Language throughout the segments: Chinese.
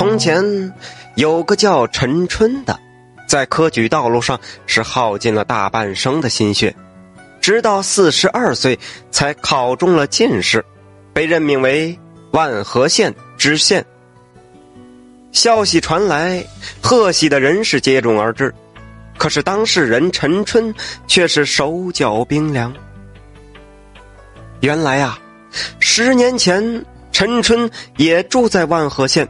从前有个叫陈春的，在科举道路上是耗尽了大半生的心血，直到四十二岁才考中了进士，被任命为万和县知县。消息传来，贺喜的人是接踵而至，可是当事人陈春却是手脚冰凉。原来呀，十年前陈春也住在万和县。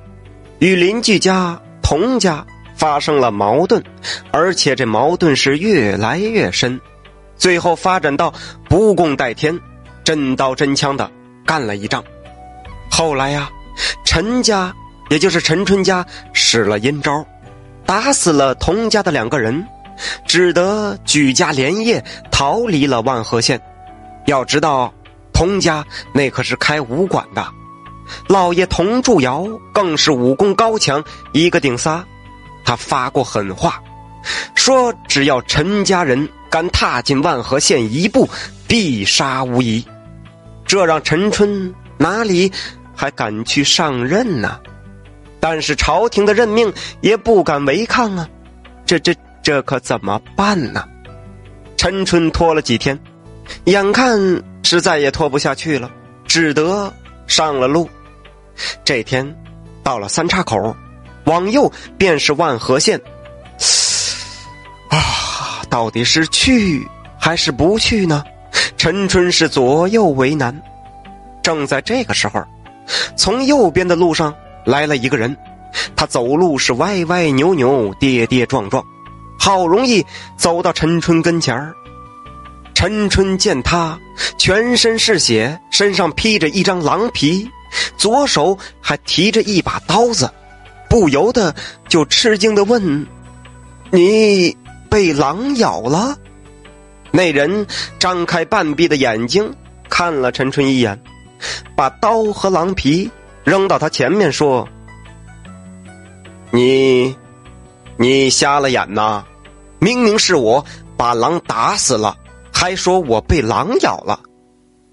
与邻居家童家发生了矛盾，而且这矛盾是越来越深，最后发展到不共戴天，真刀真枪的干了一仗。后来呀，陈家也就是陈春家使了阴招，打死了童家的两个人，只得举家连夜逃离了万和县。要知道，童家那可是开武馆的。老爷童祝尧更是武功高强，一个顶仨。他发过狠话，说只要陈家人敢踏进万和县一步，必杀无疑。这让陈春哪里还敢去上任呢？但是朝廷的任命也不敢违抗啊！这这这可怎么办呢？陈春拖了几天，眼看是再也拖不下去了，只得上了路。这天，到了三岔口，往右便是万和县。啊，到底是去还是不去呢？陈春是左右为难。正在这个时候，从右边的路上来了一个人，他走路是歪歪扭扭、跌跌撞撞，好容易走到陈春跟前儿。陈春见他全身是血，身上披着一张狼皮。左手还提着一把刀子，不由得就吃惊的问：“你被狼咬了？”那人张开半闭的眼睛看了陈春一眼，把刀和狼皮扔到他前面说：“你，你瞎了眼呐！明明是我把狼打死了，还说我被狼咬了。”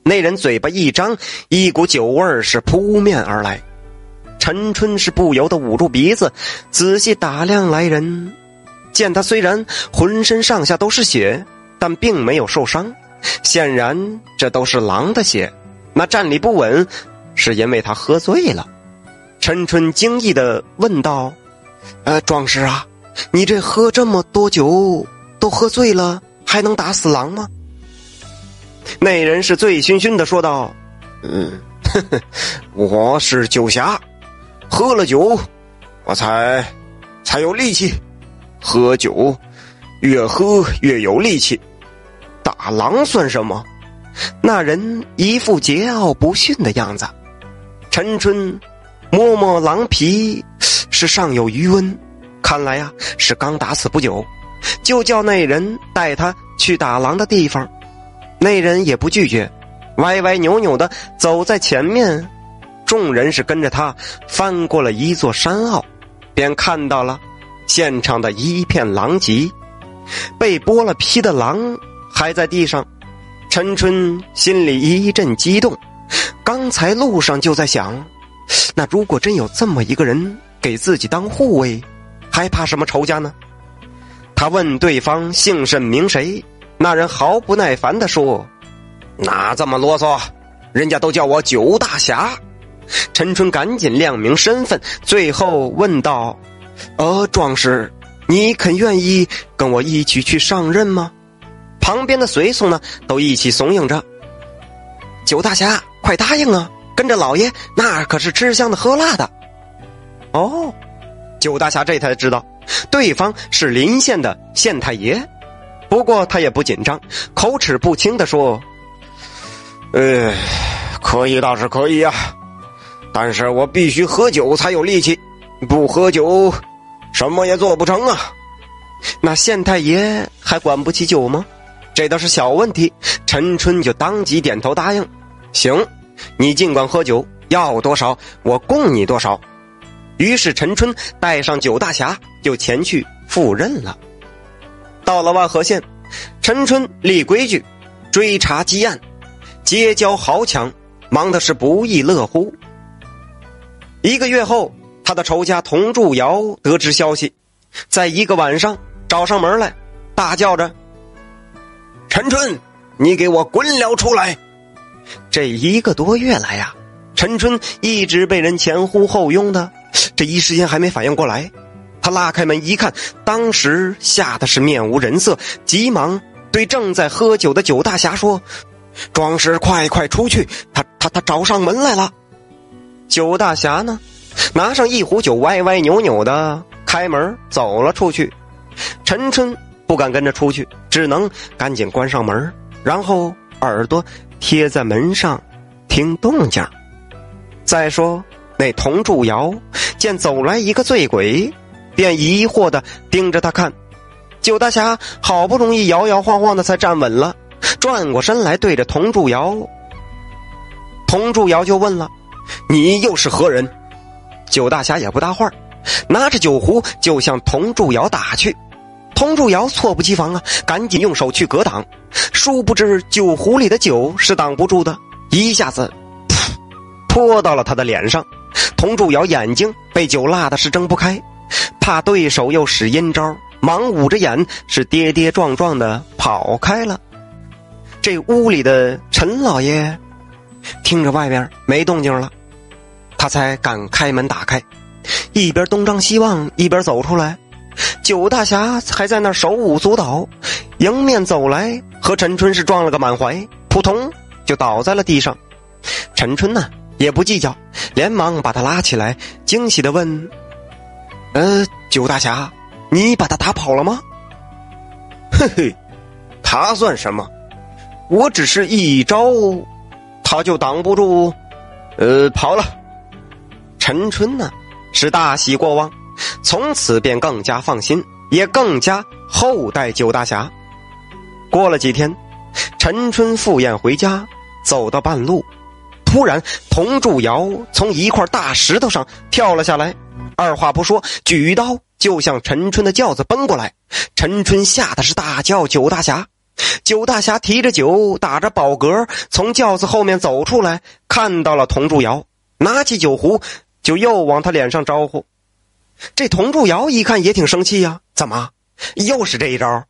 那人嘴巴一张，一股酒味儿是扑面而来。陈春是不由得捂住鼻子，仔细打量来人，见他虽然浑身上下都是血，但并没有受伤，显然这都是狼的血。那站立不稳，是因为他喝醉了。陈春惊异的问道：“呃，壮士啊，你这喝这么多酒，都喝醉了，还能打死狼吗？”那人是醉醺醺的说道：“嗯，我是酒侠，喝了酒，我才才有力气。喝酒越喝越有力气，打狼算什么？”那人一副桀骜不驯的样子。陈春摸摸狼皮，是尚有余温，看来呀是刚打死不久，就叫那人带他去打狼的地方。那人也不拒绝，歪歪扭扭的走在前面，众人是跟着他翻过了一座山坳，便看到了现场的一片狼藉，被剥了皮的狼还在地上。陈春心里一阵激动，刚才路上就在想，那如果真有这么一个人给自己当护卫，还怕什么仇家呢？他问对方姓甚名谁。那人毫不耐烦的说：“哪这么啰嗦？人家都叫我九大侠。”陈春赶紧亮明身份，最后问道：“呃，壮士，你肯愿意跟我一起去上任吗？”旁边的随从呢，都一起怂恿着：“九大侠，快答应啊！跟着老爷，那可是吃香的喝辣的。”哦，九大侠这才知道，对方是临县的县太爷。不过他也不紧张，口齿不清的说：“呃，可以倒是可以呀，但是我必须喝酒才有力气，不喝酒，什么也做不成啊。”那县太爷还管不起酒吗？这倒是小问题。陈春就当即点头答应：“行，你尽管喝酒，要多少我供你多少。”于是陈春带上九大侠就前去赴任了。到了万和县，陈春立规矩，追查积案，结交豪强，忙的是不亦乐乎。一个月后，他的仇家童祝尧得知消息，在一个晚上找上门来，大叫着：“陈春，你给我滚了出来！”这一个多月来呀，陈春一直被人前呼后拥的，这一时间还没反应过来。他拉开门一看，当时吓得是面无人色，急忙对正在喝酒的九大侠说：“壮士，快快出去！他他他找上门来了。”九大侠呢？拿上一壶酒，歪歪扭扭的开门走了出去。陈春不敢跟着出去，只能赶紧关上门，然后耳朵贴在门上听动静。再说那童祝尧见走来一个醉鬼，便疑惑的盯着他看。九大侠好不容易摇摇晃晃的才站稳了，转过身来对着童祝尧，童祝尧就问了：“你又是何人？”九大侠也不搭话，拿着酒壶就向童祝尧打去。童祝尧猝不及防啊，赶紧用手去格挡，殊不知酒壶里的酒是挡不住的，一下子泼到了他的脸上。童祝尧眼睛被酒辣的是睁不开，怕对手又使阴招，忙捂着眼是跌跌撞撞的跑开了。这屋里的陈老爷听着外面没动静了。他才敢开门打开，一边东张西望，一边走出来。九大侠还在那手舞足蹈，迎面走来，和陈春是撞了个满怀，扑通就倒在了地上。陈春呢也不计较，连忙把他拉起来，惊喜的问：“呃，九大侠，你把他打跑了吗？”“嘿嘿，他算什么？我只是一招，他就挡不住，呃，跑了。”陈春呢，是大喜过望，从此便更加放心，也更加厚待九大侠。过了几天，陈春赴宴回家，走到半路，突然佟祝尧从一块大石头上跳了下来，二话不说，举刀就向陈春的轿子奔过来。陈春吓得是大叫：“九大侠！”九大侠提着酒，打着饱嗝，从轿子后面走出来，看到了佟祝尧，拿起酒壶。就又往他脸上招呼，这佟祝尧一看也挺生气呀，怎么又是这一招？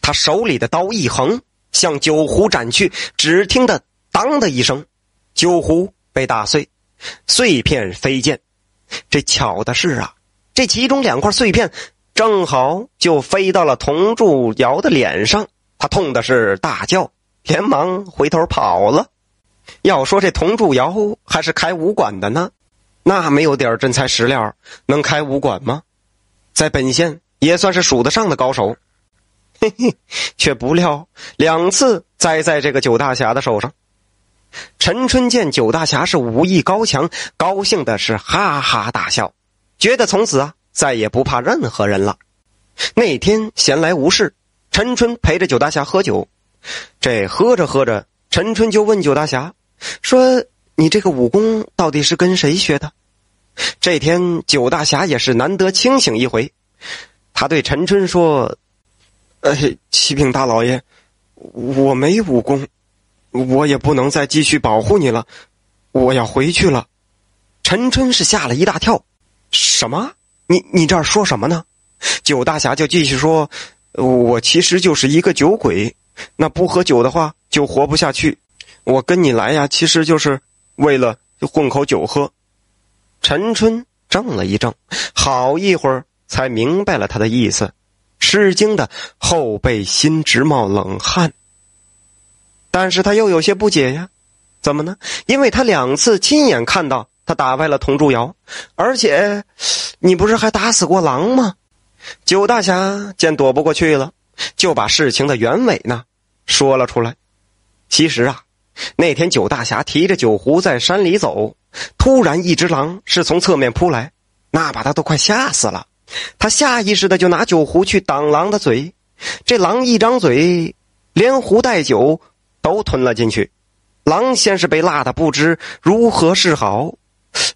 他手里的刀一横，向酒壶斩去，只听得“当”的一声，酒壶被打碎，碎片飞溅。这巧的是啊，这其中两块碎片正好就飞到了童祝尧的脸上，他痛的是大叫，连忙回头跑了。要说这童祝尧还是开武馆的呢。那没有点真材实料，能开武馆吗？在本县也算是数得上的高手，嘿嘿，却不料两次栽在这个九大侠的手上。陈春见九大侠是武艺高强，高兴的是哈哈大笑，觉得从此啊再也不怕任何人了。那天闲来无事，陈春陪着九大侠喝酒，这喝着喝着，陈春就问九大侠说。你这个武功到底是跟谁学的？这天九大侠也是难得清醒一回，他对陈春说：“呃，启禀大老爷，我没武功，我也不能再继续保护你了，我要回去了。”陈春是吓了一大跳：“什么？你你这儿说什么呢？”九大侠就继续说：“我其实就是一个酒鬼，那不喝酒的话就活不下去。我跟你来呀，其实就是。”为了混口酒喝，陈春怔了一怔，好一会儿才明白了他的意思，吃惊的后背心直冒冷汗。但是他又有些不解呀，怎么呢？因为他两次亲眼看到他打败了佟祝尧，而且你不是还打死过狼吗？九大侠见躲不过去了，就把事情的原委呢说了出来。其实啊。那天，九大侠提着酒壶在山里走，突然一只狼是从侧面扑来，那把他都快吓死了。他下意识的就拿酒壶去挡狼的嘴，这狼一张嘴，连壶带酒都吞了进去。狼先是被辣的不知如何是好，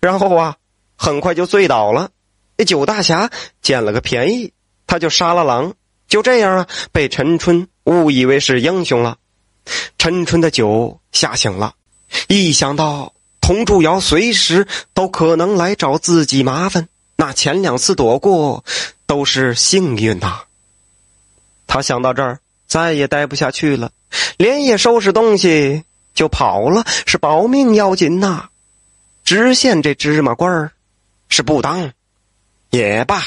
然后啊，很快就醉倒了。这九大侠捡了个便宜，他就杀了狼，就这样啊，被陈春误以为是英雄了。陈春的酒吓醒了，一想到童柱尧随时都可能来找自己麻烦。那前两次躲过，都是幸运呐。他想到这儿，再也待不下去了，连夜收拾东西就跑了。是保命要紧呐！知县这芝麻官儿是不当也罢。